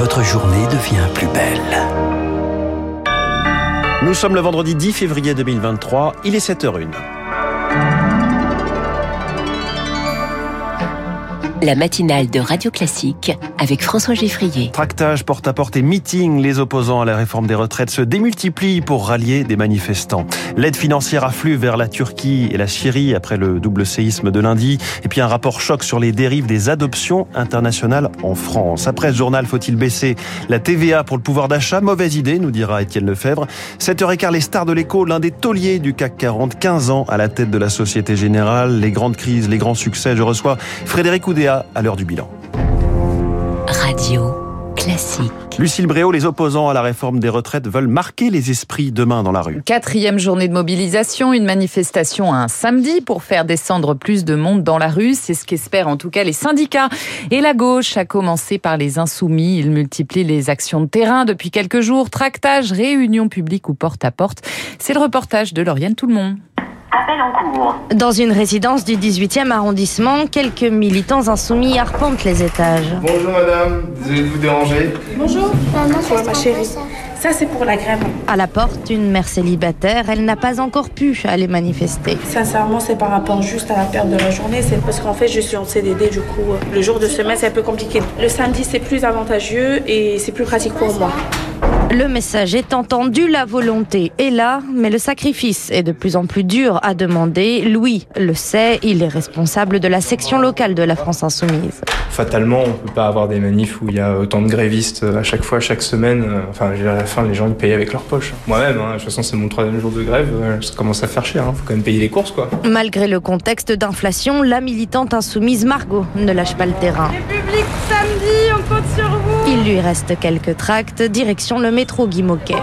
votre journée devient plus belle. Nous sommes le vendredi 10 février 2023, il est 7h01. La matinale de Radio Classique avec François Geffrier. Tractage, porte-à-porte et meeting, les opposants à la réforme des retraites se démultiplient pour rallier des manifestants. L'aide financière afflue vers la Turquie et la Syrie après le double séisme de lundi. Et puis un rapport choc sur les dérives des adoptions internationales en France. Après ce journal, faut-il baisser la TVA pour le pouvoir d'achat? Mauvaise idée, nous dira Étienne Lefebvre. 7h15, les stars de l'écho, l'un des tauliers du CAC 40, 15 ans à la tête de la Société Générale. Les grandes crises, les grands succès. Je reçois Frédéric Oudéa à l'heure du bilan. Radio classique. Lucille Bréau, les opposants à la réforme des retraites veulent marquer les esprits demain dans la rue. Quatrième journée de mobilisation, une manifestation un samedi pour faire descendre plus de monde dans la rue. C'est ce qu'espèrent en tout cas les syndicats. Et la gauche a commencé par les insoumis. Ils multiplient les actions de terrain depuis quelques jours. Tractage, réunions publiques ou porte à porte. C'est le reportage de Lauriane Tout le monde. Appel en cours. Dans une résidence du 18e arrondissement, quelques militants insoumis arpentent les étages. Bonjour madame, désolé de vous déranger. Bonjour. Bonjour ma chérie. Ça c'est pour la grève. À la porte, une mère célibataire, elle n'a pas encore pu aller manifester. Sincèrement, c'est par rapport juste à la perte de la journée. C'est parce qu'en fait, je suis en CDD, du coup, le jour de semaine, c'est un peu compliqué. Le samedi, c'est plus avantageux et c'est plus pratique pour moi. Le message est entendu, la volonté est là, mais le sacrifice est de plus en plus dur à demander. Louis le sait, il est responsable de la section locale de la France Insoumise. Fatalement, on ne peut pas avoir des manifs où il y a autant de grévistes à chaque fois, chaque semaine. Enfin, à la fin, les gens ils payent avec leur poche. Moi-même, hein, de toute façon, c'est mon troisième jour de grève, ça commence à faire cher. Il faut quand même payer les courses, quoi. Malgré le contexte d'inflation, la militante insoumise Margot ne lâche pas le terrain. République Il lui reste quelques tracts, direction le métro Guy Moquet.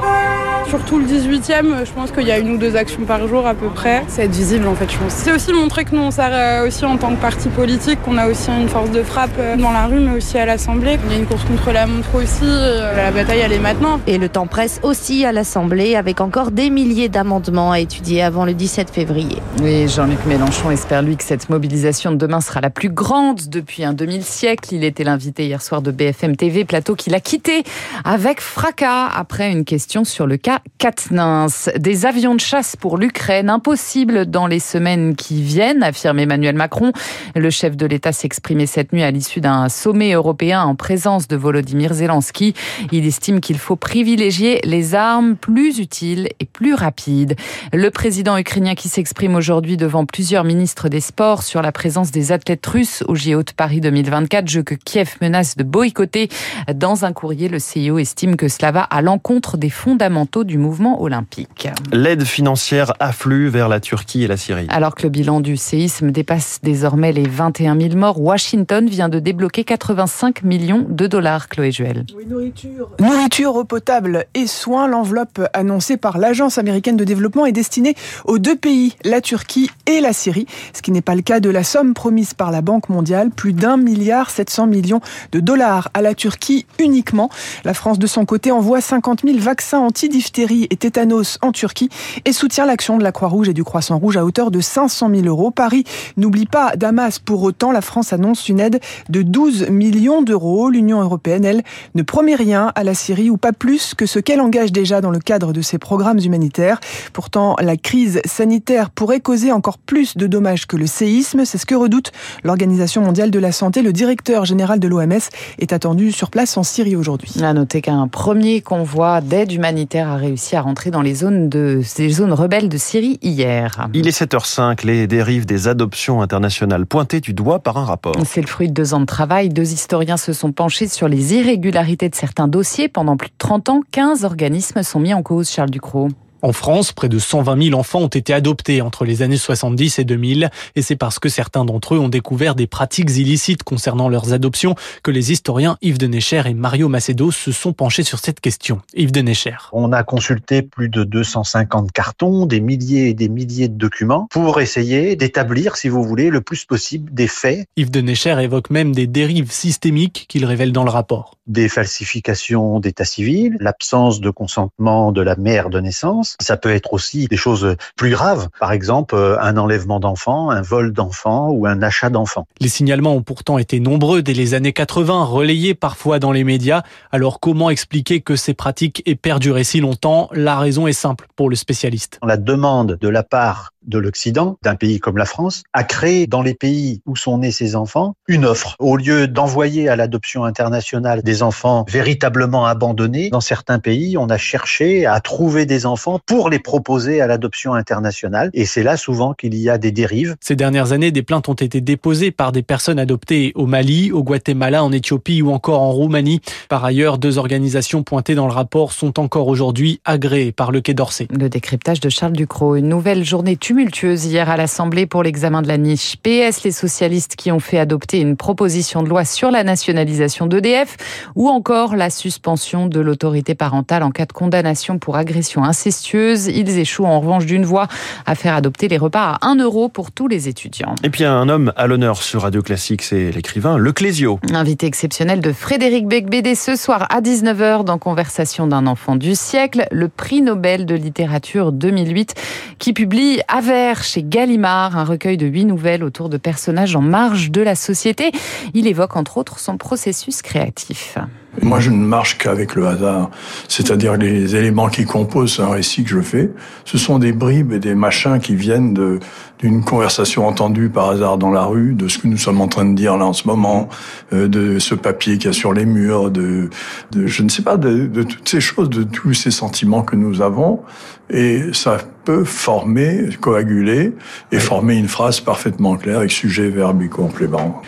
Surtout le 18e, je pense qu'il y a une ou deux actions par jour à peu près. C'est être visible en fait, je pense. C'est aussi montrer que nous on sert aussi en tant que parti politique, qu'on a aussi une force de frappe dans la rue mais aussi à l'Assemblée. Il y a une course contre la montre aussi, la bataille elle est maintenant. Et le temps presse aussi à l'Assemblée avec encore des milliers d'amendements à étudier avant le 17 février. Oui, Jean-Luc Mélenchon espère lui que cette mobilisation de demain sera la plus grande depuis un demi-siècle. Il était l'invité hier soir de BFM TV, plateau qu'il a quitté avec fracas après une question sur le cas Katnins. Des avions de chasse pour l'Ukraine, impossible dans les semaines qui viennent, affirme Emmanuel Macron. Le chef de l'État s'exprimait cette nuit à l'issue d'un sommet européen en présence de Volodymyr Zelensky. Il estime qu'il faut privilégier les armes plus utiles et plus rapides. Le président ukrainien qui s'exprime aujourd'hui devant plusieurs ministres des Sports sur la présence des athlètes russes au JO de Paris 2024, jeu que Kiev menace de boycotter. Dans un courrier, le CIO estime que cela va à l'encontre des fondamentaux du mouvement olympique. L'aide financière afflue vers la Turquie et la Syrie. Alors que le bilan du séisme dépasse désormais les 21 000 morts, Washington vient de débloquer 85 millions de dollars, Chloé Juel. Oui, nourriture. Nourriture, eau potable et soins. L'enveloppe annoncée par l'Agence américaine de développement est destinée aux deux pays, la Turquie et la Syrie, ce qui n'est pas le cas de la somme promise par la Banque mondiale, plus d'un milliard 700 millions de dollars à la Turquie uniquement. La France, de son côté, envoie 50 000 vaccins anti-diphtérie et tétanos en Turquie et soutient l'action de la Croix-Rouge et du Croissant-Rouge à hauteur de 500 000 euros. Paris n'oublie pas Damas. Pour autant, la France annonce une aide de 12 millions d'euros. L'Union européenne, elle, ne promet rien à la Syrie ou pas plus que ce qu'elle engage déjà dans le cadre de ses programmes humanitaires. Pourtant, la crise sanitaire pourrait causer encore plus de dommages que le séisme. C'est ce que redoute l'Organisation mondiale de la santé. Le directeur général de l'OMS est attendu sur place en Syrie aujourd'hui. À noter qu'un premier convoi d'aide humanitaire a réussi à rentrer dans les zones, de, les zones rebelles de Syrie hier. Il est 7h05, les dérives des adoptions internationales pointées du doigt par un rapport. C'est le fruit de deux ans de travail. Deux historiens se sont penchés sur les irrégularités de certains dossiers. Pendant plus de 30 ans, 15 organismes sont mis en cause, Charles Ducrot. En France, près de 120 000 enfants ont été adoptés entre les années 70 et 2000, et c'est parce que certains d'entre eux ont découvert des pratiques illicites concernant leurs adoptions que les historiens Yves Denecher et Mario Macedo se sont penchés sur cette question. Yves Denecher. On a consulté plus de 250 cartons, des milliers et des milliers de documents pour essayer d'établir, si vous voulez, le plus possible des faits. Yves Denecher évoque même des dérives systémiques qu'il révèle dans le rapport. Des falsifications d'état civil, l'absence de consentement de la mère de naissance, France. Ça peut être aussi des choses plus graves, par exemple un enlèvement d'enfants, un vol d'enfants ou un achat d'enfants. Les signalements ont pourtant été nombreux dès les années 80, relayés parfois dans les médias. Alors comment expliquer que ces pratiques aient perduré si longtemps? La raison est simple pour le spécialiste. La demande de la part de l'Occident, d'un pays comme la France, a créé dans les pays où sont nés ces enfants une offre. Au lieu d'envoyer à l'adoption internationale des enfants véritablement abandonnés, dans certains pays, on a cherché à trouver des enfants pour les proposer à l'adoption internationale. Et c'est là souvent qu'il y a des dérives. Ces dernières années, des plaintes ont été déposées par des personnes adoptées au Mali, au Guatemala, en Éthiopie ou encore en Roumanie. Par ailleurs, deux organisations pointées dans le rapport sont encore aujourd'hui agréées par le Quai d'Orsay. Le décryptage de Charles Ducrot. Une nouvelle journée tumultueuse hier à l'Assemblée pour l'examen de la niche PS, les socialistes qui ont fait adopter une proposition de loi sur la nationalisation d'EDF ou encore la suspension de l'autorité parentale en cas de condamnation pour agression incestueuse. Ils échouent en revanche d'une voix à faire adopter les repas à 1 euro pour tous les étudiants. Et puis un homme à l'honneur sur Radio Classique, c'est l'écrivain Le Clésio. Invité exceptionnel de Frédéric Becbédé ce soir à 19h dans Conversation d'un enfant du siècle, le prix Nobel de littérature 2008 qui publie Aver chez Gallimard, un recueil de huit nouvelles autour de personnages en marge de la société. Il évoque entre autres son processus créatif. Moi, je ne marche qu'avec le hasard, c'est-à-dire les éléments qui composent un récit que je fais. Ce sont des bribes et des machins qui viennent de d'une conversation entendue par hasard dans la rue, de ce que nous sommes en train de dire là en ce moment, euh, de ce papier qu'il y a sur les murs, de, de je ne sais pas, de, de toutes ces choses, de tous ces sentiments que nous avons, et ça peut former, coaguler et former une phrase parfaitement claire avec sujet, verbe et complément.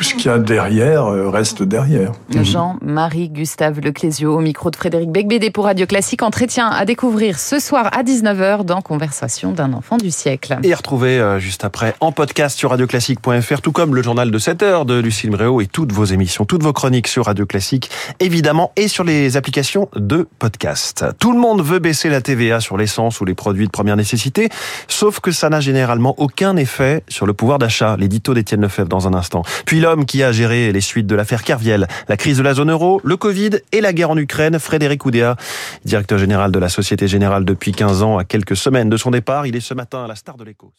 Tout ce qu'il y a derrière euh, reste derrière. Jean-Marie Gustave Leclésio au micro de Frédéric Becbédé pour Radio Classique. Entretien à découvrir ce soir à 19h dans Conversation d'un enfant du siècle. Et retrouver euh, juste après en podcast sur radioclassique.fr, tout comme le journal de 7 heures de Lucille Bréau et toutes vos émissions, toutes vos chroniques sur Radio Classique, évidemment, et sur les applications de podcast. Tout le monde veut baisser la TVA sur l'essence ou les produits de première nécessité, sauf que ça n'a généralement aucun effet sur le pouvoir d'achat. L'édito d'Étienne Lefebvre dans un instant. Puis qui a géré les suites de l'affaire Kerviel, la crise de la zone euro, le Covid et la guerre en Ukraine, Frédéric Oudéa, directeur général de la Société Générale depuis 15 ans, à quelques semaines de son départ. Il est ce matin à la star de l'écho.